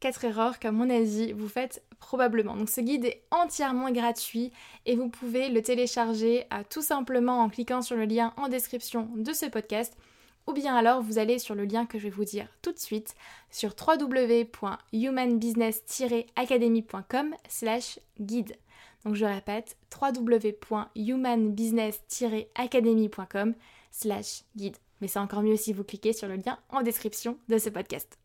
4 erreurs qu'à mon avis vous faites probablement. Donc ce guide est entièrement gratuit et vous pouvez le télécharger tout simplement en cliquant sur le lien en description de ce podcast ou bien alors vous allez sur le lien que je vais vous dire tout de suite sur www.humanbusiness-academy.com slash guide. Donc je répète www.humanbusiness-academy.com slash guide. Mais c'est encore mieux si vous cliquez sur le lien en description de ce podcast.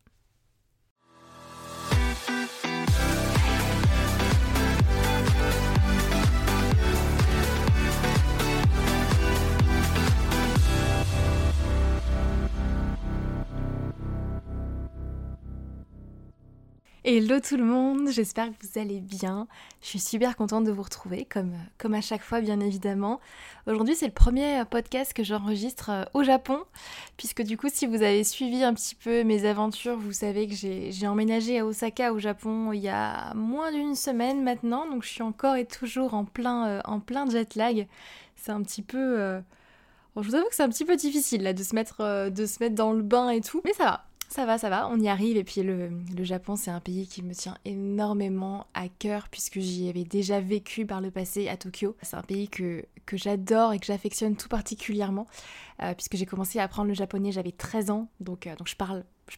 Hello tout le monde, j'espère que vous allez bien. Je suis super contente de vous retrouver, comme, comme à chaque fois bien évidemment. Aujourd'hui c'est le premier podcast que j'enregistre euh, au Japon, puisque du coup si vous avez suivi un petit peu mes aventures, vous savez que j'ai emménagé à Osaka au Japon il y a moins d'une semaine maintenant, donc je suis encore et toujours en plein, euh, en plein jet lag. C'est un petit peu... Euh, bon, je vous avoue que c'est un petit peu difficile de se mettre, de se mettre dans le bain et tout, mais ça va ça va, ça va, on y arrive. Et puis le, Japon, c'est un pays qui me tient énormément à cœur puisque j'y avais déjà vécu par le passé à Tokyo. C'est un pays que, j'adore et que j'affectionne tout particulièrement euh, puisque j'ai commencé à apprendre le japonais, j'avais 13 ans, donc, euh, je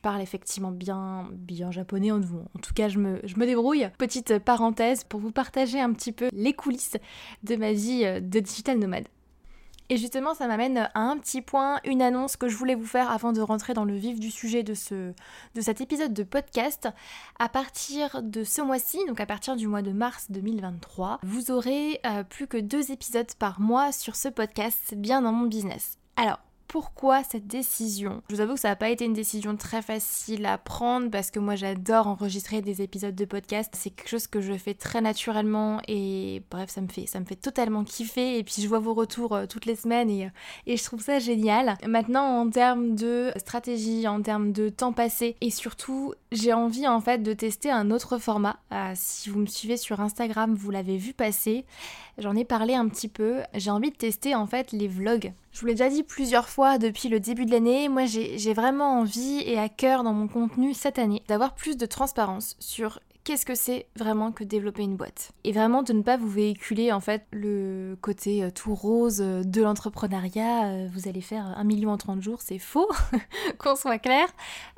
parle effectivement bien, bien japonais, en, en tout cas je me, je me débrouille. Petite parenthèse pour vous partager un petit peu les coulisses de ma vie euh, de digital nomade. Et justement, ça m'amène à un petit point, une annonce que je voulais vous faire avant de rentrer dans le vif du sujet de, ce, de cet épisode de podcast. À partir de ce mois-ci, donc à partir du mois de mars 2023, vous aurez euh, plus que deux épisodes par mois sur ce podcast, bien dans mon business. Alors, pourquoi cette décision Je vous avoue que ça n'a pas été une décision très facile à prendre parce que moi j'adore enregistrer des épisodes de podcast. C'est quelque chose que je fais très naturellement et bref ça me fait ça me fait totalement kiffer et puis je vois vos retours euh, toutes les semaines et, euh, et je trouve ça génial. Maintenant en termes de stratégie, en termes de temps passé et surtout j'ai envie en fait de tester un autre format. Euh, si vous me suivez sur Instagram vous l'avez vu passer. J'en ai parlé un petit peu. J'ai envie de tester en fait les vlogs. Je vous l'ai déjà dit plusieurs fois depuis le début de l'année, moi j'ai vraiment envie et à cœur dans mon contenu cette année d'avoir plus de transparence sur qu'est-ce que c'est vraiment que développer une boîte. Et vraiment de ne pas vous véhiculer en fait le côté euh, tout rose euh, de l'entrepreneuriat, euh, vous allez faire un million en 30 jours, c'est faux, qu'on soit clair.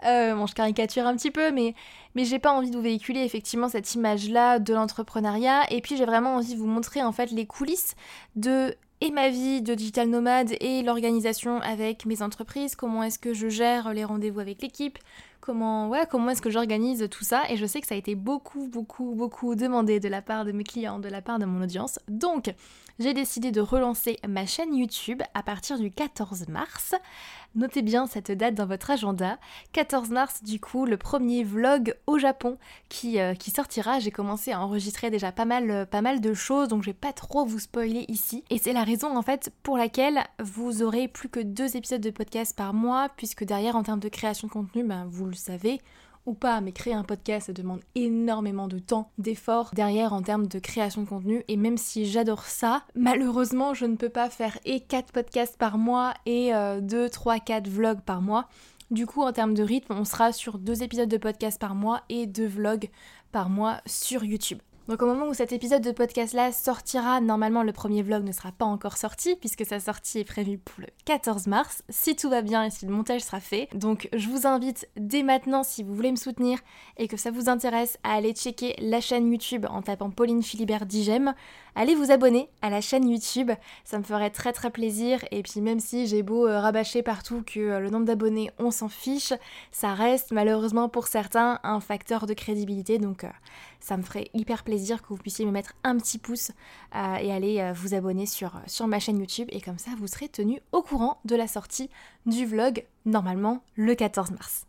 bon, je caricature un petit peu, mais, j'ai pas envie de vous véhiculer effectivement cette image-là de l'entrepreneuriat. Et puis j'ai vraiment envie de vous montrer en fait les coulisses de et ma vie de digital nomade et l'organisation avec mes entreprises, comment est-ce que je gère les rendez-vous avec l'équipe, comment, ouais, comment est-ce que j'organise tout ça. Et je sais que ça a été beaucoup, beaucoup, beaucoup demandé de la part de mes clients, de la part de mon audience. Donc, j'ai décidé de relancer ma chaîne YouTube à partir du 14 mars. Notez bien cette date dans votre agenda. 14 mars, du coup, le premier vlog au Japon qui, euh, qui sortira. J'ai commencé à enregistrer déjà pas mal, euh, pas mal de choses, donc je vais pas trop vous spoiler ici. Et c'est la raison en fait pour laquelle vous aurez plus que deux épisodes de podcast par mois, puisque derrière, en termes de création de contenu, ben, vous le savez, ou pas, mais créer un podcast, ça demande énormément de temps, d'efforts derrière en termes de création de contenu. Et même si j'adore ça, malheureusement, je ne peux pas faire et 4 podcasts par mois et 2, 3, 4 vlogs par mois. Du coup, en termes de rythme, on sera sur 2 épisodes de podcast par mois et 2 vlogs par mois sur YouTube. Donc au moment où cet épisode de podcast là sortira, normalement le premier vlog ne sera pas encore sorti puisque sa sortie est prévue pour le 14 mars, si tout va bien et si le montage sera fait. Donc je vous invite dès maintenant si vous voulez me soutenir et que ça vous intéresse à aller checker la chaîne YouTube en tapant Pauline Philibert 10 j'aime. Allez vous abonner à la chaîne YouTube, ça me ferait très très plaisir. Et puis même si j'ai beau euh, rabâcher partout que euh, le nombre d'abonnés on s'en fiche, ça reste malheureusement pour certains un facteur de crédibilité. Donc euh, ça me ferait hyper plaisir que vous puissiez me mettre un petit pouce et aller vous abonner sur, sur ma chaîne YouTube. Et comme ça vous serez tenu au courant de la sortie du vlog normalement le 14 mars.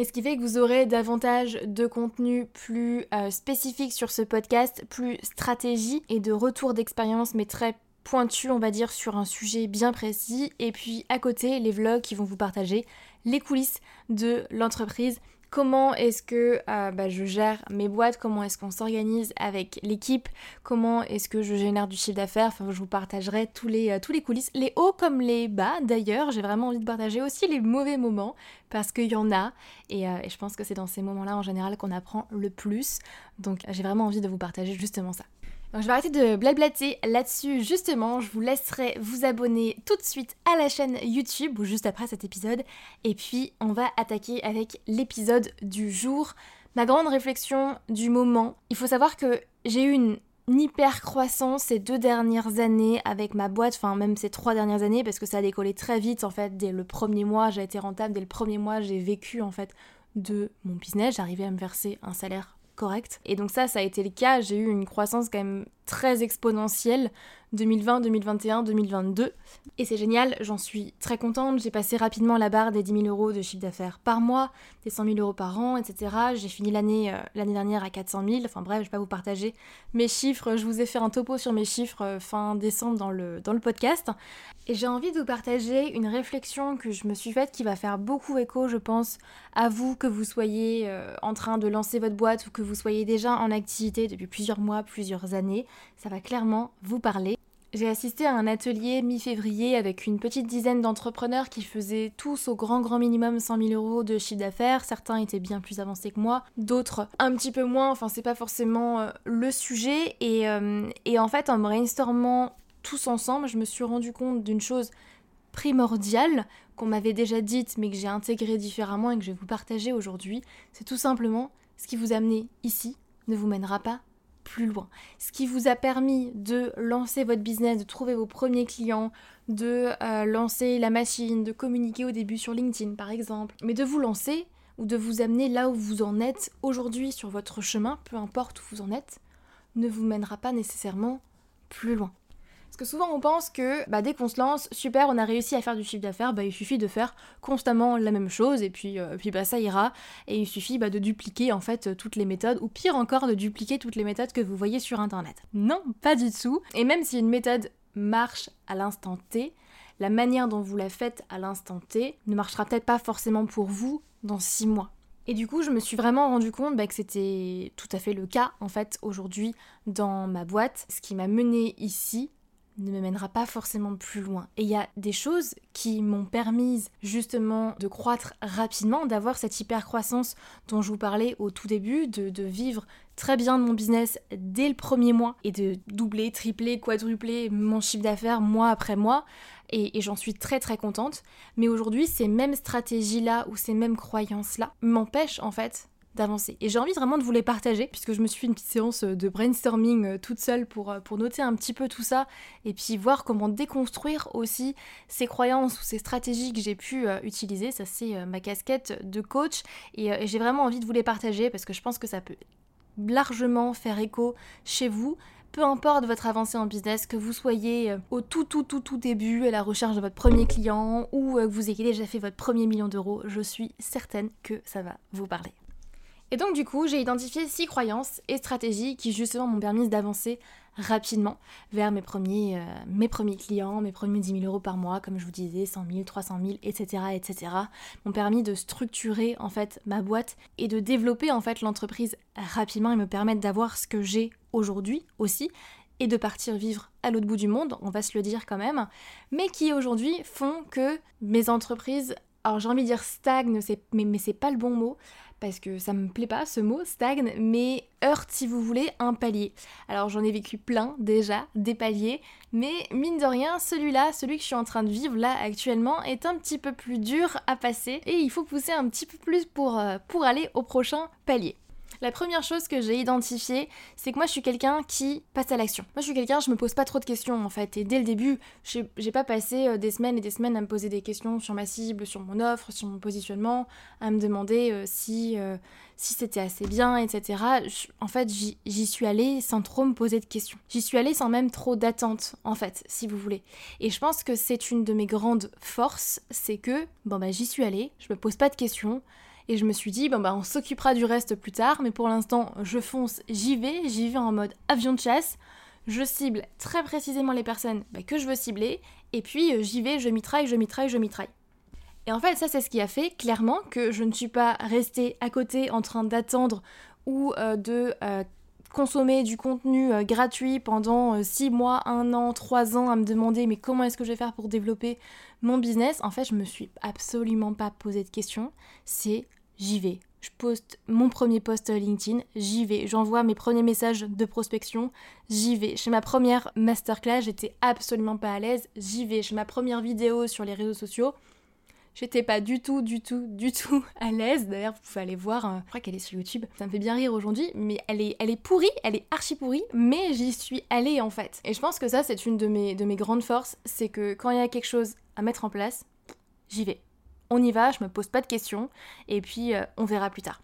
Et ce qui fait que vous aurez davantage de contenu plus spécifique sur ce podcast, plus stratégie et de retour d'expérience, mais très pointu, on va dire, sur un sujet bien précis. Et puis à côté, les vlogs qui vont vous partager les coulisses de l'entreprise comment est-ce que euh, bah, je gère mes boîtes, comment est-ce qu'on s'organise avec l'équipe, comment est-ce que je génère du chiffre d'affaires. Je vous partagerai tous les, euh, tous les coulisses, les hauts comme les bas. D'ailleurs, j'ai vraiment envie de partager aussi les mauvais moments parce qu'il y en a et, euh, et je pense que c'est dans ces moments-là en général qu'on apprend le plus. Donc, j'ai vraiment envie de vous partager justement ça. Donc je vais arrêter de blablater là-dessus. Justement, je vous laisserai vous abonner tout de suite à la chaîne YouTube ou juste après cet épisode. Et puis on va attaquer avec l'épisode du jour. Ma grande réflexion du moment, il faut savoir que j'ai eu une hyper croissance ces deux dernières années avec ma boîte, enfin même ces trois dernières années parce que ça a décollé très vite en fait dès le premier mois, j'ai été rentable dès le premier mois, j'ai vécu en fait de mon business, j'arrivais à me verser un salaire Et donc ça, ça a été le cas. J'ai eu une croissance quand même très exponentielle 2020, 2021, 2022. Et c'est génial, j'en suis très contente. J'ai passé rapidement la barre des 10 000 euros de chiffre d'affaires par mois, des 100 000 euros par an, etc. J'ai fini l'année euh, dernière à 400 000. Enfin bref, je vais pas vous partager mes chiffres. Je vous ai fait un topo sur mes chiffres euh, fin décembre dans le, dans le podcast. Et j'ai envie de vous partager une réflexion que je me suis faite qui va faire beaucoup écho, je pense, à vous, que vous soyez euh, en train de lancer votre boîte ou que vous soyez déjà en activité depuis plusieurs mois, plusieurs années. Ça va clairement vous parler. J'ai assisté à un atelier mi-février avec une petite dizaine d'entrepreneurs qui faisaient tous au grand grand minimum 100 000 euros de chiffre d'affaires. Certains étaient bien plus avancés que moi, d'autres un petit peu moins. Enfin, c'est pas forcément euh, le sujet. Et, euh, et en fait, en brainstormant tous ensemble, je me suis rendu compte d'une chose primordiale qu'on m'avait déjà dite mais que j'ai intégrée différemment et que je vais vous partager aujourd'hui. C'est tout simplement ce qui vous a amené ici ne vous mènera pas plus loin. Ce qui vous a permis de lancer votre business, de trouver vos premiers clients, de euh, lancer la machine, de communiquer au début sur LinkedIn par exemple, mais de vous lancer ou de vous amener là où vous en êtes aujourd'hui sur votre chemin, peu importe où vous en êtes, ne vous mènera pas nécessairement plus loin. Que souvent on pense que bah, dès qu'on se lance, super, on a réussi à faire du chiffre d'affaires, bah, il suffit de faire constamment la même chose et puis, euh, bah, ça ira. Et il suffit bah, de dupliquer en fait toutes les méthodes, ou pire encore de dupliquer toutes les méthodes que vous voyez sur internet. Non, pas du tout. Et même si une méthode marche à l'instant T, la manière dont vous la faites à l'instant T ne marchera peut-être pas forcément pour vous dans 6 mois. Et du coup, je me suis vraiment rendu compte bah, que c'était tout à fait le cas en fait aujourd'hui dans ma boîte. Ce qui m'a mené ici, ne me mènera pas forcément plus loin. Et il y a des choses qui m'ont permis justement de croître rapidement, d'avoir cette hyper croissance dont je vous parlais au tout début, de, vivre très bien de mon business dès le premier mois et de doubler, tripler, quadrupler mon chiffre d'affaires mois après mois. Et, et j'en suis très très contente. Mais aujourd'hui, ces mêmes stratégies-là ou ces mêmes croyances-là m'empêchent en fait d'avancer. Et j'ai envie vraiment de vous les partager, puisque je me suis fait une petite séance de brainstorming euh, toute seule pour, euh, pour noter un petit peu tout ça, et puis voir comment déconstruire aussi ces croyances ou ces stratégies que j'ai pu euh, utiliser. Ça, c'est ma casquette de coach, et, j'ai vraiment envie de vous les partager, parce que je pense que ça peut largement faire écho chez vous. Peu importe votre avancée en business, que vous soyez au tout tout tout tout début à la recherche de votre premier client ou que vous ayez déjà fait votre premier million d'euros, je suis certaine que ça va vous parler. Et donc du coup, j'ai identifié six croyances et stratégies qui justement m'ont permis d'avancer rapidement vers mes premiers, euh, clients, mes premiers 10 000 euros par mois, comme je vous disais, 100 000, 300 000, etc., etc. M'ont permis de structurer en fait ma boîte et de développer en fait l'entreprise rapidement et me permettre d'avoir ce que j'ai aujourd'hui aussi et de partir vivre à l'autre bout du monde, on va se le dire quand même, mais qui aujourd'hui font que mes entreprises, alors j'ai envie de dire stagnent, mais, mais c'est pas le bon mot, parce que ça me plaît pas ce mot, stagne, mais heurte si vous voulez un palier. Alors j'en ai vécu plein déjà, des paliers, mais mine de rien, celui-là, celui que je suis en train de vivre là actuellement, est un petit peu plus dur à passer et il faut pousser un petit peu plus pour, euh, pour aller au prochain palier. La première chose que j'ai identifiée, c'est que moi je suis quelqu'un qui passe à l'action. Moi je suis quelqu'un, je me pose pas trop de questions en fait. Et dès le début, j'ai pas passé euh, des semaines et des semaines à me poser des questions sur ma cible, sur mon offre, sur mon positionnement, à me demander euh, si, euh, si c'était assez bien, etc. en fait, j'y suis allée sans trop me poser de questions. J'y suis allée sans même trop d'attente, en fait, si vous voulez. Et je pense que c'est une de mes grandes forces, c'est que, bon bah j'y suis allée, je me pose pas de questions, et je me suis dit, bon bah on s'occupera du reste plus tard, mais pour l'instant je fonce, j'y vais, j'y vais en mode avion de chasse. Je cible très précisément les personnes bah, que je veux cibler, et puis euh, j'y vais, je mitraille, je mitraille, je mitraille. Et en fait, ça, c'est ce qui a fait clairement que je ne suis pas restée à côté en train d'attendre ou euh, de euh, consommer du contenu gratuit pendant 6 mois, 1 an, 3 ans à me demander mais comment est-ce que je vais faire pour développer mon business? En fait, je me suis absolument pas posé de questions. C'est j'y vais. Je poste mon premier post LinkedIn, j'y vais. J'envoie mes premiers messages de prospection, j'y vais. Chez ma première masterclass, j'étais absolument pas à l'aise, j'y vais. Chez ma première vidéo sur les réseaux sociaux, j'étais pas du tout, du tout, du tout à l'aise. D'ailleurs, vous pouvez aller voir, hein. je crois qu'elle est sur YouTube. Ça me fait bien rire aujourd'hui, mais elle est, elle est pourrie, elle est archi pourrie, mais j'y suis allée en fait. Et je pense que ça, c'est une de mes, de mes grandes forces, c'est que quand il y a quelque chose à mettre en place, j'y vais on y va, je me pose pas de questions, et puis euh, on verra plus tard.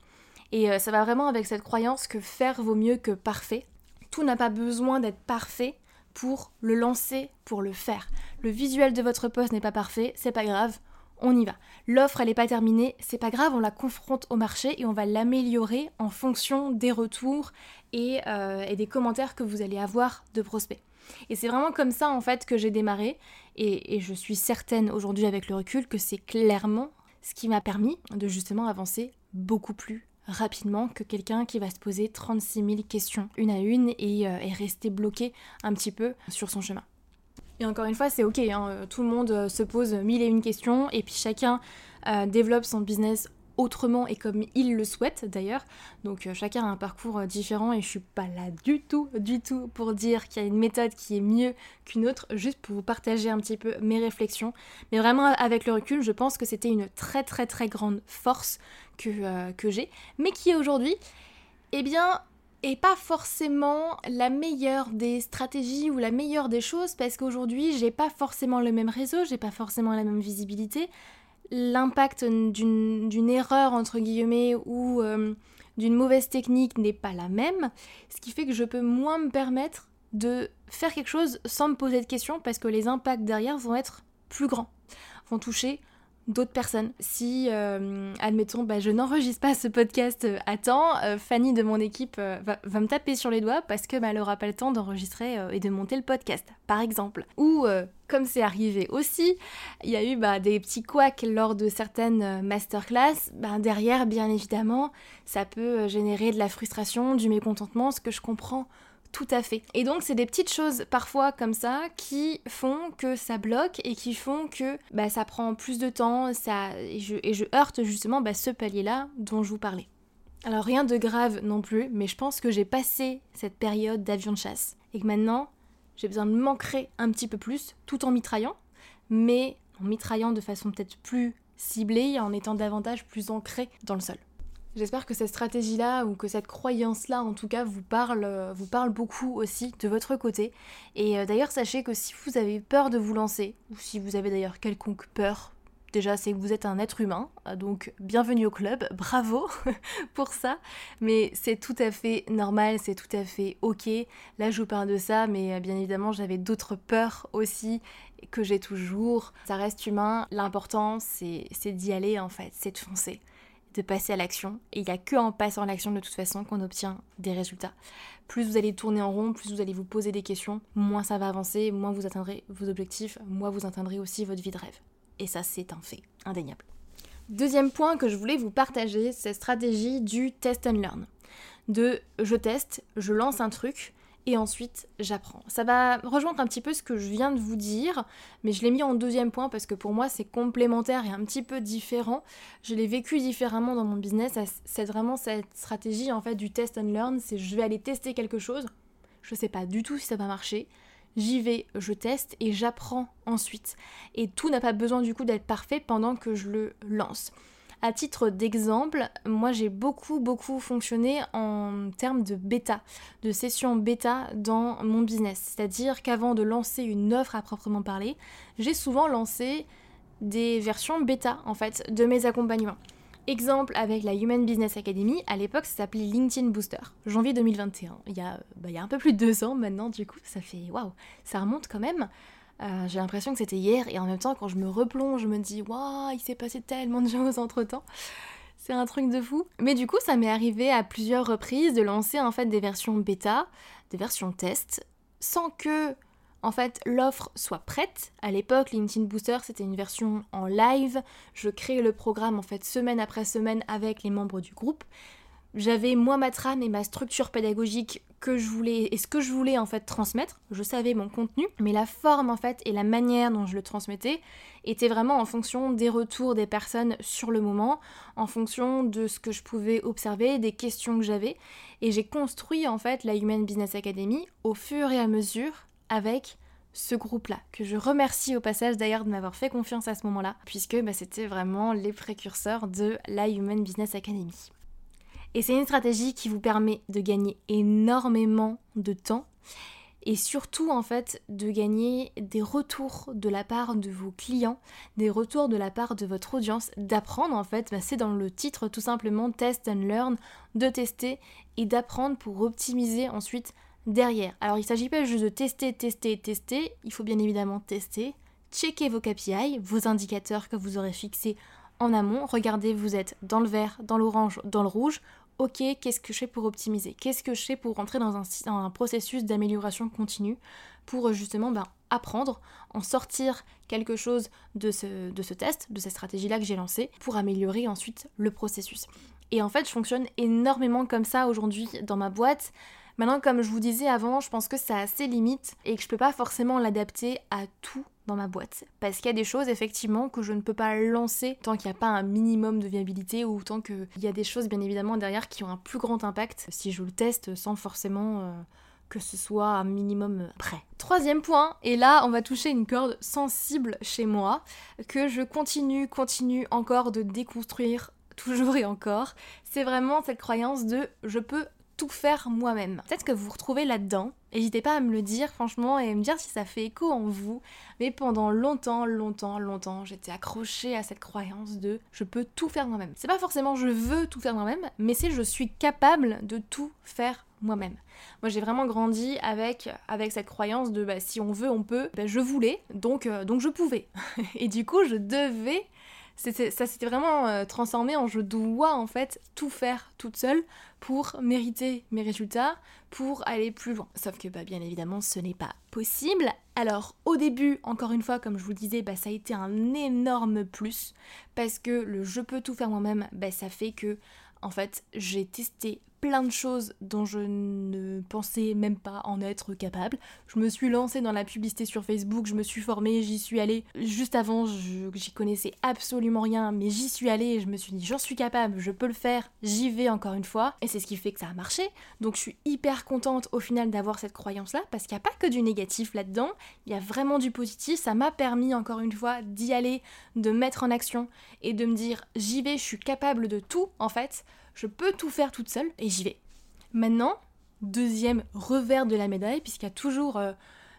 Et euh, ça va vraiment avec cette croyance que faire vaut mieux que parfait. Tout n'a pas besoin d'être parfait pour le lancer, pour le faire. Le visuel de votre poste n'est pas parfait, c'est pas grave, on y va. L'offre, elle n'est pas terminée, c'est pas grave, on la confronte au marché et on va l'améliorer en fonction des retours et, euh, et, des commentaires que vous allez avoir de prospects. Et c'est vraiment comme ça en fait que j'ai démarré et, je suis certaine aujourd'hui avec le recul que c'est clairement ce qui m'a permis de justement avancer beaucoup plus rapidement que quelqu'un qui va se poser 36 000 questions une à une et, euh, rester bloqué un petit peu sur son chemin. Et encore une fois, c'est ok, hein, tout le monde euh, se pose mille et une questions et puis chacun euh, développe son business autrement et comme il le souhaite d'ailleurs. Donc euh, chacun a un parcours euh, différent et je suis pas là du tout, du tout pour dire qu'il y a une méthode qui est mieux qu'une autre, juste pour vous partager un petit peu mes réflexions. Mais vraiment avec le recul, je pense que c'était une très très très grande force que, euh, que j'ai, mais qui aujourd'hui, eh bien, est pas forcément la meilleure des stratégies ou la meilleure des choses parce qu'aujourd'hui j'ai pas forcément le même réseau, j'ai pas forcément la même visibilité, l'impact d'une erreur entre guillemets ou euh, d'une mauvaise technique n'est pas la même, ce qui fait que je peux moins me permettre de faire quelque chose sans me poser de questions parce que les impacts derrière vont être plus grands, vont toucher d'autres personnes. Si, euh, admettons, bah, je n'enregistre pas ce podcast euh, à temps, euh, Fanny de mon équipe va, me taper sur les doigts parce que bah, elle n'aura pas le temps d'enregistrer et de monter le podcast, par exemple. Ou, comme c'est arrivé aussi, il y a eu bah, des petits couacs lors de certaines masterclass. derrière, bien évidemment, ça peut générer de la frustration, du mécontentement, ce que je comprends tout à fait. Et donc c'est des petites choses parfois comme ça qui font que ça bloque et qui font que bah, ça prend plus de temps ça, et, je, heurte justement bah, ce palier-là dont je vous parlais. Alors rien de grave non plus, mais je pense que j'ai passé cette période d'avion de chasse et que maintenant j'ai besoin de m'ancrer un petit peu plus tout en mitraillant, mais en mitraillant de façon peut-être plus ciblée en étant davantage plus ancré dans le sol. J'espère que cette stratégie-là ou que cette croyance-là, en tout cas, vous parle, vous parle beaucoup aussi de votre côté. Et d'ailleurs, sachez que si vous avez peur de vous lancer, ou si vous avez d'ailleurs quelconque peur Déjà, c'est que vous êtes un être humain, donc bienvenue au club, bravo pour ça. Mais c'est tout à fait normal, c'est tout à fait ok. Là, je vous parle de ça, mais euh, bien évidemment, j'avais d'autres peurs aussi que j'ai toujours. Ça reste humain. L'important, c'est d'y aller en fait, c'est de foncer de passer à l'action. Et il n'y a que en passant à l'action de toute façon qu'on obtient des résultats. Plus vous allez tourner en rond, plus vous allez vous poser des questions, moins ça va avancer, moins vous atteindrez vos objectifs, moins vous atteindrez aussi votre vie de rêve. Et ça, c'est un fait indéniable. Deuxième point que je voulais vous partager, c'est stratégie du test and learn. De je teste, je lance un truc et ensuite j'apprends. Ça va rejoindre un petit peu ce que je viens de vous dire, mais je l'ai mis en deuxième point parce que pour moi c'est complémentaire et un petit peu différent. Je l'ai vécu différemment dans mon business. C'est vraiment cette stratégie en fait du test and learn, c'est je vais aller tester quelque chose. Je sais pas du tout si ça va marcher j'y vais, je teste et j'apprends ensuite. Et tout n'a pas besoin du coup d'être parfait pendant que je le lance. À titre d'exemple, moi j'ai beaucoup beaucoup fonctionné en termes de bêta, de session bêta dans mon business. C'est-à-dire qu'avant de lancer une offre à proprement parler, j'ai souvent lancé des versions bêta en fait de mes accompagnements. Exemple avec la Human Business Academy, à l'époque ça s'appelait LinkedIn Booster, janvier 2021. Il y, a, bah, il y a un peu plus de deux ans maintenant, du coup, ça fait waouh, ça remonte quand même. Euh, j'ai l'impression que c'était hier et en même temps, quand je me replonge, je me dis waouh, il s'est passé tellement de choses entre temps. C'est un truc de fou. Mais du coup, ça m'est arrivé à plusieurs reprises de lancer en fait des versions bêta, des versions test, sans que en fait l'offre soit prête. À l'époque, LinkedIn Booster, c'était une version en live. Je créais le programme en fait semaine après semaine avec les membres du groupe. J'avais moi ma trame et ma structure pédagogique que je voulais et ce que je voulais en fait transmettre. Je savais mon contenu, mais la forme en fait et la manière dont je le transmettais était vraiment en fonction des retours des personnes sur le moment, en fonction de ce que je pouvais observer, des questions que j'avais. Et j'ai construit en fait la Human Business Academy au fur et à mesure avec ce groupe-là, que je remercie au passage d'ailleurs de m'avoir fait confiance à ce moment-là, puisque bah, c'était vraiment les précurseurs de la Human Business Academy. Et c'est une stratégie qui vous permet de gagner énormément de temps et surtout en fait de gagner des retours de la part de vos clients, des retours de la part de votre audience, d'apprendre en fait, bah, c'est dans le titre tout simplement test and learn, de tester et d'apprendre pour optimiser ensuite derrière. Alors il ne s'agit pas juste de tester, tester, tester, il faut bien évidemment tester, checker vos KPI, vos indicateurs que vous aurez fixés en amont, regardez vous êtes dans le vert, dans l'orange, dans le rouge, ok, qu'est-ce que je fais pour optimiser? Qu'est-ce que je fais pour rentrer dans un, processus d'amélioration continue pour justement ben, apprendre, en sortir quelque chose de ce, de ce test, de cette stratégie-là que j'ai lancée, pour améliorer ensuite le processus? Et en fait, je fonctionne énormément comme ça aujourd'hui dans ma boîte. Maintenant, comme je vous disais avant, je pense que ça a assez limite et que je peux pas forcément l'adapter à tout dans ma boîte. Parce qu'il y a des choses effectivement que je ne peux pas lancer tant qu'il n'y a pas un minimum de viabilité ou tant qu'il y a des choses bien évidemment derrière qui ont un plus grand impact si je le teste sans forcément euh, que ce soit un minimum prêt. Troisième point, et là on va toucher une corde sensible chez moi, que je continue, continue encore de déconstruire toujours et encore, c'est vraiment cette croyance de je peux tout faire moi-même. Peut-être que vous vous retrouvez là-dedans. N'hésitez pas à me le dire franchement et me dire si ça fait écho en vous. Mais pendant longtemps, longtemps, longtemps, j'étais accrochée à cette croyance de je peux tout faire moi-même. C'est pas forcément je veux tout faire moi-même, mais c'est je suis capable de tout faire moi-même. Moi j'ai vraiment grandi avec, avec cette croyance de bah, si on veut, on peut. Bah, je voulais, donc, euh, donc je pouvais. et du coup, je devais ça s'était vraiment euh, transformé en je dois en fait tout faire toute seule pour mériter mes résultats, pour aller plus loin. Sauf que bah, bien évidemment ce n'est pas possible. Alors au début, encore une fois, comme je vous le disais, bah, ça a été un énorme plus parce que le je peux tout faire moi-même, bah, ça fait que en fait j'ai testé plein de choses dont je ne pensais même pas en être capable. Je me suis lancée dans la publicité sur Facebook, je me suis formée, j'y suis allée. Juste avant, j'y connaissais absolument rien, mais j'y suis allée et je me suis dit j'en suis capable, je peux le faire, j'y vais encore une fois. Et c'est ce qui fait que ça a marché. Donc je suis hyper contente au final d'avoir cette croyance-là, parce qu'il n'y a pas que du négatif là-dedans, il y a vraiment du positif. Ça m'a permis encore une fois d'y aller, de mettre en action et de me dire j'y vais, je suis capable de tout en fait je peux tout faire toute seule et j'y vais. Maintenant, deuxième revers de la médaille, puisqu'il y a toujours euh,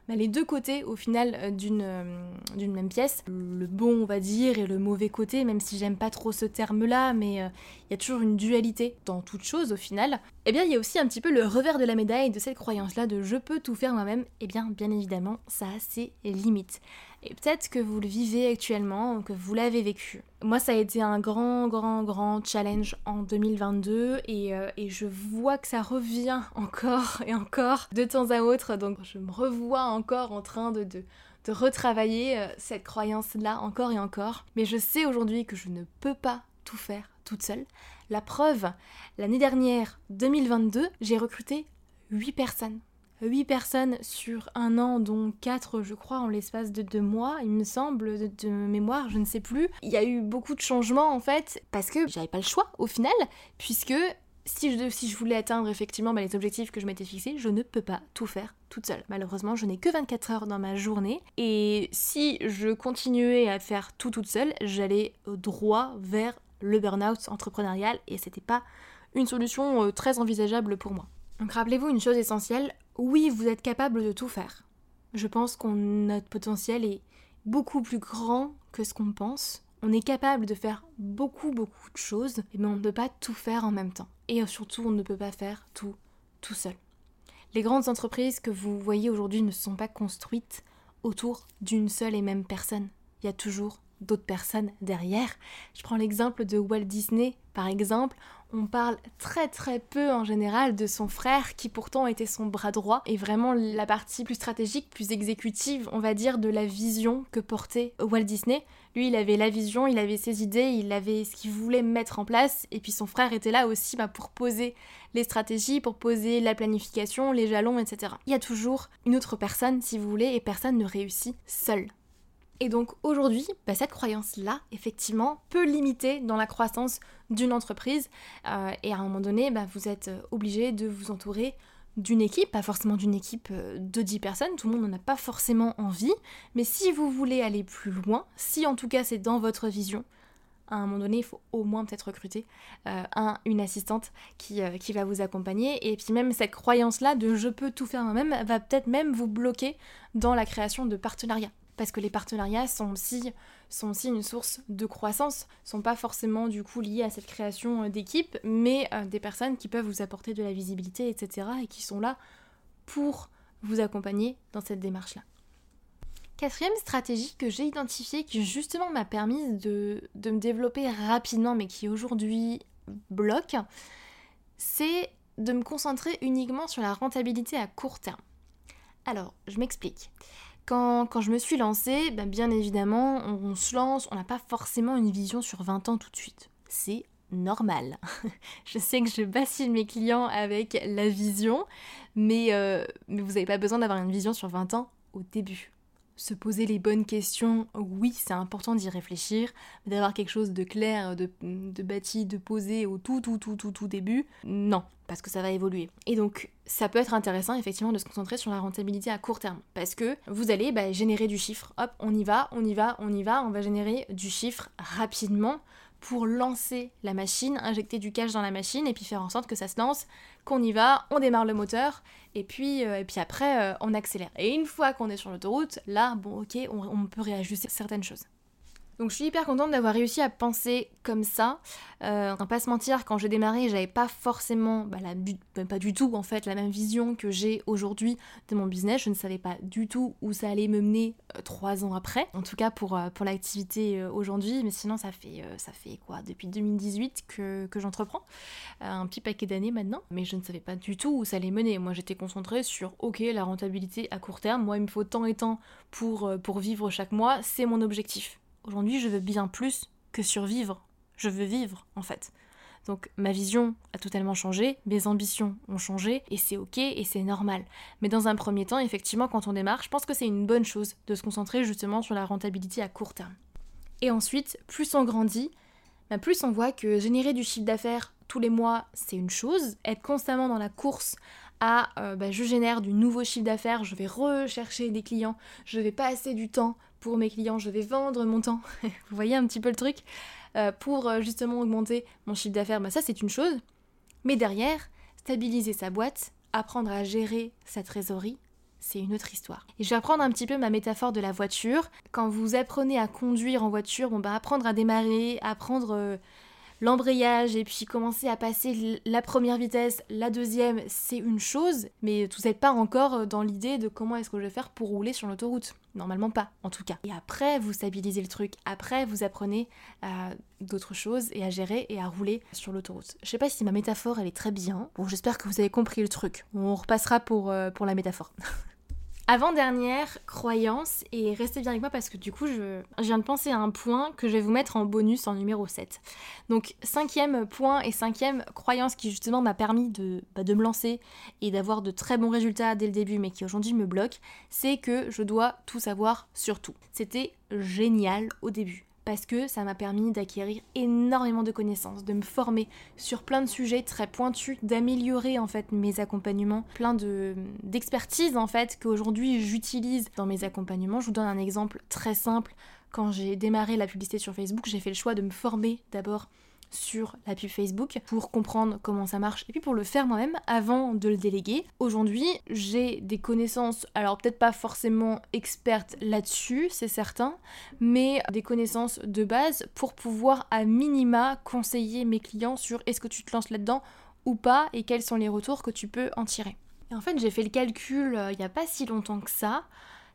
les deux côtés au final euh, euh, d'une même pièce. Le bon, on va dire, et le mauvais côté, même si j'aime pas trop ce terme-là, mais il y a toujours une dualité dans toute chose au final. Eh bien, il y a aussi un petit peu le revers de la médaille de cette croyance-là de je peux tout faire moi-même. Eh bien, bien évidemment, ça a ses limites. Et peut-être que vous le vivez actuellement, que vous l'avez vécu. Moi, ça a été un grand, grand, grand challenge en 2022 et, euh, et, je vois que ça revient encore et encore de temps à autre. Donc, je me revois encore en train de, de, de retravailler euh, cette croyance-là encore et encore. Mais je sais aujourd'hui que je ne peux pas tout faire toute seule. La preuve, l'année dernière, 2022, j'ai recruté 8 personnes 8 personnes sur un an, dont 4 je crois en l'espace de 2 mois, il me semble, de, mémoire, je ne sais plus. Il y a eu beaucoup de changements en fait, parce que j'avais pas le choix au final, puisque si je, si je voulais atteindre effectivement bah, les objectifs que je m'étais fixés, je ne peux pas tout faire toute seule. Malheureusement, je n'ai que 24 heures dans ma journée, et si je continuais à faire tout toute seule, j'allais droit vers le burn-out entrepreneurial, et c'était pas une solution euh, très envisageable pour moi. Donc rappelez-vous une chose essentielle, oui, vous êtes capable de tout faire. Je pense que notre potentiel est beaucoup plus grand que ce qu'on pense. On est capable de faire beaucoup, beaucoup de choses, mais on ne peut pas tout faire en même temps. Et surtout, on ne peut pas faire tout tout seul. Les grandes entreprises que vous voyez aujourd'hui ne sont pas construites autour d'une seule et même personne. Il y a toujours d'autres personnes derrière. Je prends l'exemple de Walt Disney, par exemple. On parle très très peu en général de son frère qui pourtant était son bras droit et vraiment la partie plus stratégique, plus exécutive, on va dire, de la vision que portait Walt Disney. Lui, il avait la vision, il avait ses idées, il avait ce qu'il voulait mettre en place et puis son frère était là aussi bah, pour poser les stratégies, pour poser la planification, les jalons, etc. Il y a toujours une autre personne, si vous voulez, et personne ne réussit seul. Et donc aujourd'hui, bah, cette croyance-là, effectivement, peut limiter dans la croissance d'une entreprise. Euh, et à un moment donné, bah, vous êtes euh, obligé de vous entourer d'une équipe, pas forcément d'une équipe euh, de 10 personnes, tout le monde n'en a pas forcément envie, mais si vous voulez aller plus loin, si en tout cas c'est dans votre vision, à un moment donné, il faut au moins peut-être recruter un, une assistante qui, qui, va vous accompagner. Et puis même cette croyance-là de je peux tout faire moi-même va peut-être même vous bloquer dans la création de partenariats parce que les partenariats sont aussi, une source de croissance, sont pas forcément du coup liés à cette création euh, d'équipe, mais euh, des personnes qui peuvent vous apporter de la visibilité, etc. et qui sont là pour vous accompagner dans cette démarche-là. Quatrième stratégie que j'ai identifiée qui justement m'a permis de me développer rapidement mais qui aujourd'hui bloque, c'est de me concentrer uniquement sur la rentabilité à court terme. Alors, je m'explique. Quand, je me suis lancée, ben bien évidemment, on, se lance, on n'a pas forcément une vision sur 20 ans tout de suite. C'est normal. je sais que je bassine mes clients avec la vision, mais, euh, mais vous n'avez pas besoin d'avoir une vision sur 20 ans au début se poser les bonnes questions, oui, c'est important d'y réfléchir, d'avoir quelque chose de clair, de, bâti, de posé au tout, tout, tout, tout, tout début, non, parce que ça va évoluer. Et donc, ça peut être intéressant, effectivement, de se concentrer sur la rentabilité à court terme, parce que vous allez bah, générer du chiffre. Hop, on y va, on y va, on y va, on va générer du chiffre rapidement pour lancer la machine, injecter du cash dans la machine et puis faire en sorte que ça se lance, qu'on y va, on démarre le moteur et puis, euh, et puis après euh, on accélère. Et une fois qu'on est sur l'autoroute, là, bon ok, on, on peut réajuster certaines choses. Donc je suis hyper contente d'avoir réussi à penser comme ça. Euh, on va pas se mentir, quand j'ai démarré, j'avais pas forcément, bah, la, même pas du tout en fait, la même vision que j'ai aujourd'hui de mon business. Je ne savais pas du tout où ça allait me mener euh, trois ans après. En tout cas pour, euh, pour l'activité euh, aujourd'hui, mais sinon ça fait, ça fait quoi Depuis 2018 que, que j'entreprends. un petit paquet d'années maintenant. Mais je ne savais pas du tout où ça allait mener. Moi j'étais concentrée sur, ok, la rentabilité à court terme. Moi il me faut tant et tant pour, pour vivre chaque mois. C'est mon objectif Aujourd'hui, je veux bien plus que survivre. Je veux vivre, en fait. Donc ma vision a totalement changé, mes ambitions ont changé, et c'est ok et c'est normal. Mais dans un premier temps, effectivement, quand on démarre, je pense que c'est une bonne chose de se concentrer justement sur la rentabilité à court terme. Et ensuite, plus on grandit, bah, plus on voit que générer du chiffre d'affaires tous les mois, c'est une chose, être constamment dans la course à euh, bah, je génère du nouveau chiffre d'affaires, je vais rechercher des clients, je vais passer du temps pour mes clients, je vais vendre mon temps. Vous voyez un petit peu le truc euh, Pour euh, justement augmenter mon chiffre d'affaires, bah, ça c'est une chose. Mais derrière, stabiliser sa boîte, apprendre à gérer sa trésorerie, c'est une autre histoire. Et je vais apprendre un petit peu ma métaphore de la voiture. Quand vous apprenez à conduire en voiture, bon bah apprendre à démarrer, apprendre euh, l'embrayage et puis commencer à passer la première vitesse, la deuxième, c'est une chose, mais vous n'êtes pas encore euh, dans l'idée de comment est-ce que je vais faire pour rouler sur l'autoroute. Normalement pas, en tout cas. Et après, vous stabilisez le truc. Après, vous apprenez à d'autres choses et à gérer et à rouler sur l'autoroute. Je sais pas si ma métaphore, elle est très bien. Bon, j'espère que vous avez compris le truc. On repassera pour, euh, pour la métaphore. Avant-dernière croyance, et restez bien avec moi parce que du coup, je, viens de penser à un point que je vais vous mettre en bonus en numéro 7. Donc, cinquième point et cinquième croyance qui justement m'a permis de, bah, de me lancer et d'avoir de très bons résultats dès le début, mais qui aujourd'hui me bloque, c'est que je dois tout savoir sur tout. C'était génial au début parce que ça m'a permis d'acquérir énormément de connaissances, de me former sur plein de sujets très pointus, d'améliorer en fait mes accompagnements, plein de d'expertise en fait qu'aujourd'hui j'utilise dans mes accompagnements. Je vous donne un exemple très simple. Quand j'ai démarré la publicité sur Facebook, j'ai fait le choix de me former d'abord sur la pub Facebook pour comprendre comment ça marche et puis pour le faire moi-même avant de le déléguer. Aujourd'hui, j'ai des connaissances, alors peut-être pas forcément expertes là-dessus, c'est certain, mais des connaissances de base pour pouvoir à minima conseiller mes clients sur est-ce que tu te lances là-dedans ou pas et quels sont les retours que tu peux en tirer. Et en fait, j'ai fait le calcul euh, il n'y a pas si longtemps que ça.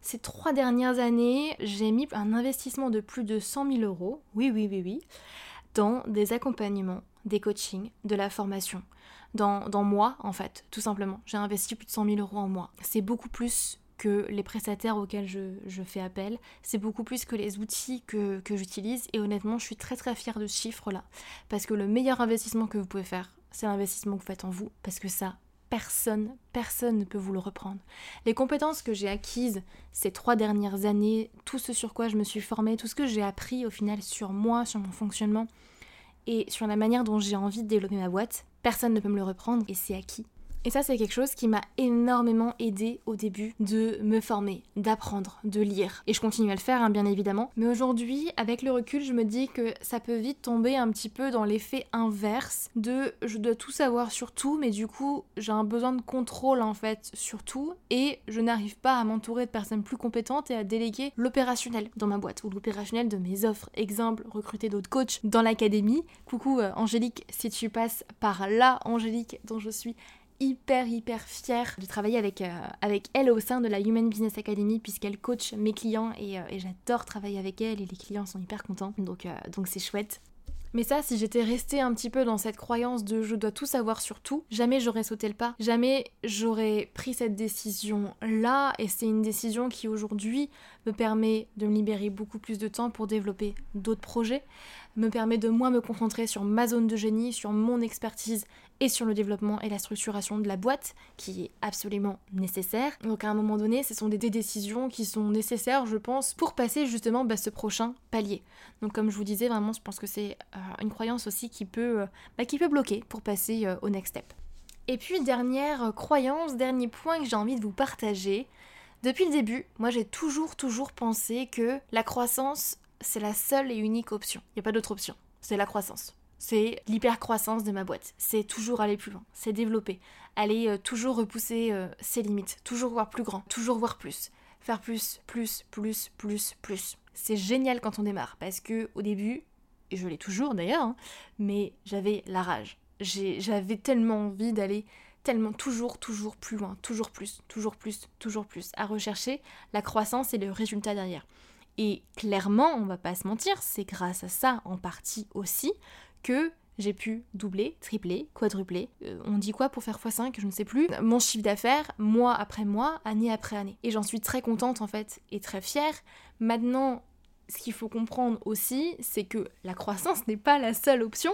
Ces trois dernières années, j'ai mis un investissement de plus de 100 000 euros. Oui, oui, oui, oui dans des accompagnements, des coachings, de la formation. Dans, dans moi, en fait, tout simplement. J'ai investi plus de 100 000 euros en moi. C'est beaucoup plus que les prestataires auxquels je, fais appel. C'est beaucoup plus que les outils que, que j'utilise. Et honnêtement, je suis très très fière de ce chiffre-là. Parce que le meilleur investissement que vous pouvez faire, c'est l'investissement que vous faites en vous. Parce que ça, personne, personne ne peut vous le reprendre. Les compétences que j'ai acquises ces trois dernières années, tout ce sur quoi je me suis formée, tout ce que j'ai appris au final sur moi, sur mon fonctionnement et sur la manière dont j'ai envie de développer ma boîte, personne ne peut me le reprendre et c'est acquis. Et ça, c'est quelque chose qui m'a énormément aidé au début de me former, d'apprendre, de lire. Et je continue à le faire, hein, bien évidemment. Mais aujourd'hui, avec le recul, je me dis que ça peut vite tomber un petit peu dans l'effet inverse de je dois tout savoir sur tout, mais du coup, j'ai un besoin de contrôle en fait sur tout et je n'arrive pas à m'entourer de personnes plus compétentes et à déléguer l'opérationnel dans ma boîte ou l'opérationnel de mes offres. Exemple, recruter d'autres coachs dans l'académie. Coucou euh, Angélique, si tu passes par là, Angélique, dont je suis hyper hyper fière de travailler avec, euh, avec elle au sein de la Human Business Academy puisqu'elle coach mes clients et, euh, j'adore travailler avec elle et les clients sont hyper contents. Donc euh, donc c'est chouette. Mais ça, si j'étais restée un petit peu dans cette croyance de je dois tout savoir sur tout, jamais j'aurais sauté le pas, jamais j'aurais pris cette décision là, et c'est une décision qui aujourd'hui me permet de me libérer beaucoup plus de temps pour développer d'autres projets, me permet de moins me concentrer sur ma zone de génie, sur mon expertise et sur le développement et la structuration de la boîte qui est absolument nécessaire. Donc à un moment donné, ce sont des, décisions qui sont nécessaires, je pense, pour passer justement bah, ce prochain palier. Donc comme je vous disais, vraiment, je pense que c'est euh, une croyance aussi qui peut, euh, bah, bloquer pour passer euh, au next step. Et puis dernière croyance, dernier point que j'ai envie de vous partager. Depuis le début, moi j'ai toujours toujours pensé que la croissance c'est la seule et unique option. Il n'y a pas d'autre option. C'est la croissance. C'est l'hypercroissance de ma boîte. C'est toujours aller plus loin. C'est développer. Aller euh, toujours repousser euh, ses limites. Toujours voir plus grand. Toujours voir plus. Faire plus, plus, plus, plus, plus. C'est génial quand on démarre parce que au début, et je l'ai toujours d'ailleurs, hein, mais j'avais la rage. J'avais tellement envie d'aller tellement toujours, toujours plus loin, toujours plus, toujours plus, toujours plus, à rechercher la croissance et le résultat derrière. Et clairement, on va pas se mentir, c'est grâce à ça en partie aussi que j'ai pu doubler, tripler, quadrupler. Euh, on dit quoi pour faire x5 Je ne sais plus. Mon chiffre d'affaires, mois après mois, année après année. Et j'en suis très contente en fait et très fière. Maintenant, ce qu'il faut comprendre aussi, c'est que la croissance n'est pas la seule option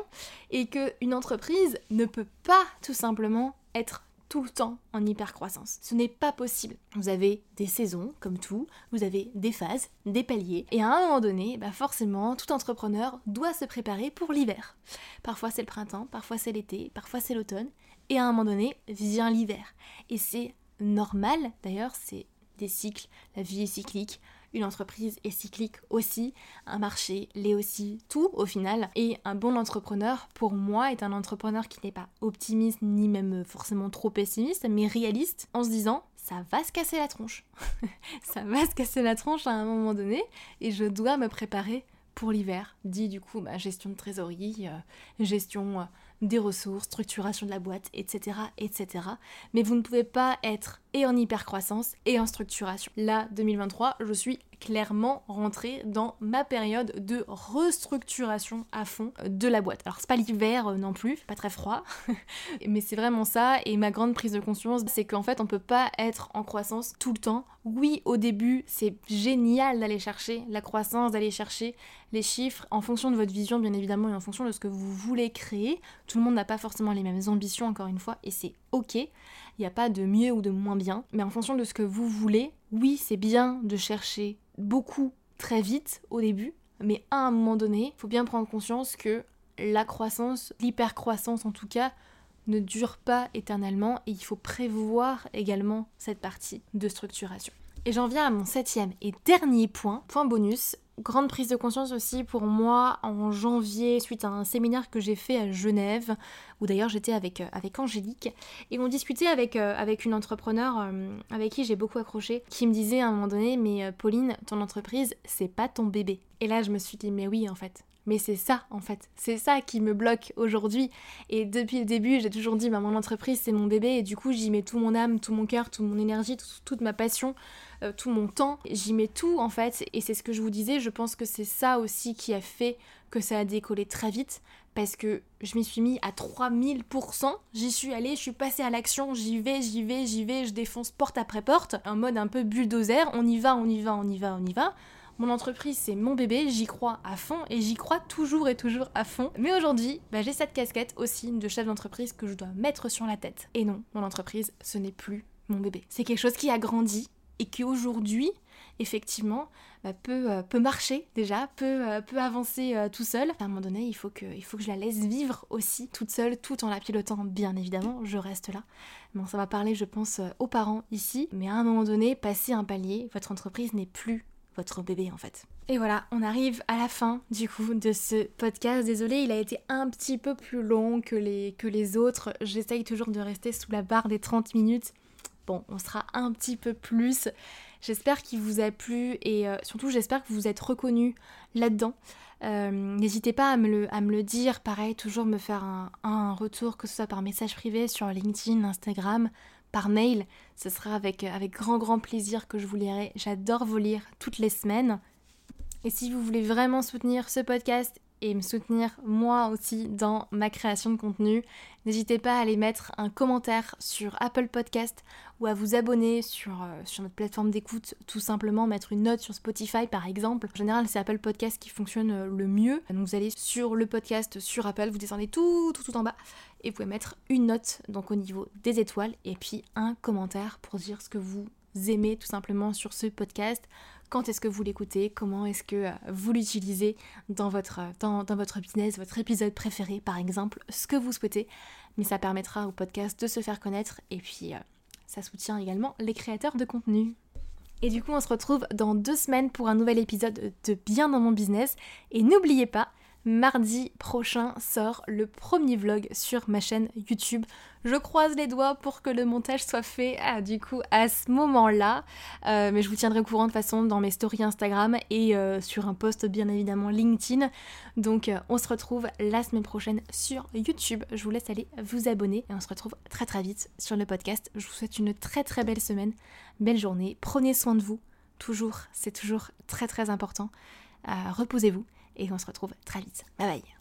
et qu'une entreprise ne peut pas tout simplement être tout le temps en hypercroissance. Ce n'est pas possible. Vous avez des saisons, comme tout, vous avez des phases, des paliers, et à un moment donné, bah forcément, tout entrepreneur doit se préparer pour l'hiver. Parfois c'est le printemps, parfois c'est l'été, parfois c'est l'automne, et à un moment donné vient l'hiver. Et c'est normal, d'ailleurs, c'est des cycles, la vie est cyclique, une entreprise est cyclique aussi, un marché l'est aussi, tout au final. Et un bon entrepreneur, pour moi, est un entrepreneur qui n'est pas optimiste ni même forcément trop pessimiste, mais réaliste, en se disant ça va se casser la tronche. ça va se casser la tronche à un moment donné et je dois me préparer pour l'hiver, dit du coup bah, gestion de trésorerie, euh, gestion euh, des ressources, structuration de la boîte, etc., etc. Mais vous ne pouvez pas être et en hypercroissance et en structuration. Là, 2023, je suis clairement rentrée dans ma période de restructuration à fond de la boîte. Alors c'est pas l'hiver euh, non plus, pas très froid, mais c'est vraiment ça et ma grande prise de conscience c'est qu'en fait on peut pas être en croissance tout le temps. Oui au début c'est génial d'aller chercher la croissance, d'aller chercher les chiffres en fonction de votre vision bien évidemment et en fonction de ce que vous voulez créer. Tout le monde n'a pas forcément les mêmes ambitions encore une fois et c'est ok. Il n'y a pas de mieux ou de moins bien, mais en fonction de ce que vous voulez, oui, c'est bien de chercher beaucoup très vite au début, mais à un moment donné, il faut bien prendre conscience que la croissance, l'hypercroissance en tout cas, ne dure pas éternellement et il faut prévoir également cette partie de structuration. Et j'en viens à mon septième et dernier point, point bonus, grande prise de conscience aussi pour moi en janvier suite à un séminaire que j'ai fait à Genève où d'ailleurs j'étais avec, euh, avec Angélique et on discutait avec, euh, avec une entrepreneur euh, avec qui j'ai beaucoup accroché qui me disait à un moment donné mais Pauline ton entreprise c'est pas ton bébé et là je me suis dit mais oui en fait mais c'est ça en fait, c'est ça qui me bloque aujourd'hui. Et depuis le début, j'ai toujours dit, bah, mon entreprise c'est mon bébé et du coup j'y mets tout mon âme, tout mon cœur, toute mon énergie, toute ma passion, euh, tout mon temps. J'y mets tout en fait. Et c'est ce que je vous disais, je pense que c'est ça aussi qui a fait que ça a décollé très vite. Parce que je m'y suis mis à 3000%. J'y suis allée, je suis passée à l'action, j'y vais, j'y vais, j'y vais, je défonce porte après porte. En mode un peu bulldozer, on y va, on y va, on y va, on y va. Mon entreprise, c'est mon bébé, j'y crois à fond et j'y crois toujours et toujours à fond. Mais aujourd'hui, bah, j'ai cette casquette aussi de chef d'entreprise que je dois mettre sur la tête. Et non, mon entreprise, ce n'est plus mon bébé. C'est quelque chose qui a grandi et qui aujourd'hui, effectivement, bah, peut, euh, peut marcher déjà, peut, euh, peut avancer euh, tout seul. À un moment donné, il faut, que, il faut que je la laisse vivre aussi toute seule, tout en la pilotant, bien évidemment, je reste là. Bon, ça va parler, je pense, aux parents ici, mais à un moment donné, passer un palier, votre entreprise n'est plus votre bébé en fait. Et voilà, on arrive à la fin du coup de ce podcast. Désolée, il a été un petit peu plus long que les, que les autres. J'essaye toujours de rester sous la barre des 30 minutes. Bon, on sera un petit peu plus. J'espère qu'il vous a plu et euh, surtout j'espère que vous êtes reconnu là-dedans. Euh, n'hésitez pas à me, le, à me, le, dire, pareil, toujours me faire un, retour, que ce soit par message privé sur LinkedIn, Instagram, par mail. Ce sera avec, avec grand grand plaisir que je vous lirai. J'adore vous lire toutes les semaines. Et si vous voulez vraiment soutenir ce podcast et me soutenir moi aussi dans ma création de contenu, n'hésitez pas à aller mettre un commentaire sur Apple Podcast ou à vous abonner sur, euh, sur notre plateforme d'écoute, tout simplement mettre une note sur Spotify par exemple. En général, c'est Apple Podcast qui fonctionne euh, le mieux. Donc vous allez sur le podcast sur Apple, vous descendez tout tout tout en bas et vous pouvez mettre une note donc au niveau des étoiles et puis un commentaire pour dire ce que vous aimez tout simplement sur ce podcast quand est-ce que vous l'écoutez, comment est-ce que euh, vous l'utilisez dans votre, euh, dans, votre business, votre épisode préféré par exemple, ce que vous souhaitez. Mais ça permettra au podcast de se faire connaître et puis euh, ça soutient également les créateurs de contenu. Et du coup, on se retrouve dans deux semaines pour un nouvel épisode de Bien dans mon business. Et n'oubliez pas, mardi prochain sort le premier vlog sur ma chaîne YouTube. Je croise les doigts pour que le montage soit fait ah, du coup à ce moment-là. Euh, mais je vous tiendrai au courant de façon dans mes stories Instagram et euh, sur un post bien évidemment LinkedIn. Donc euh, on se retrouve la semaine prochaine sur YouTube. Je vous laisse aller vous abonner et on se retrouve très très vite sur le podcast. Je vous souhaite une très très belle semaine, belle journée. Prenez soin de vous. Toujours, c'est toujours très très important. reposez-vous et on se retrouve très vite. Bye bye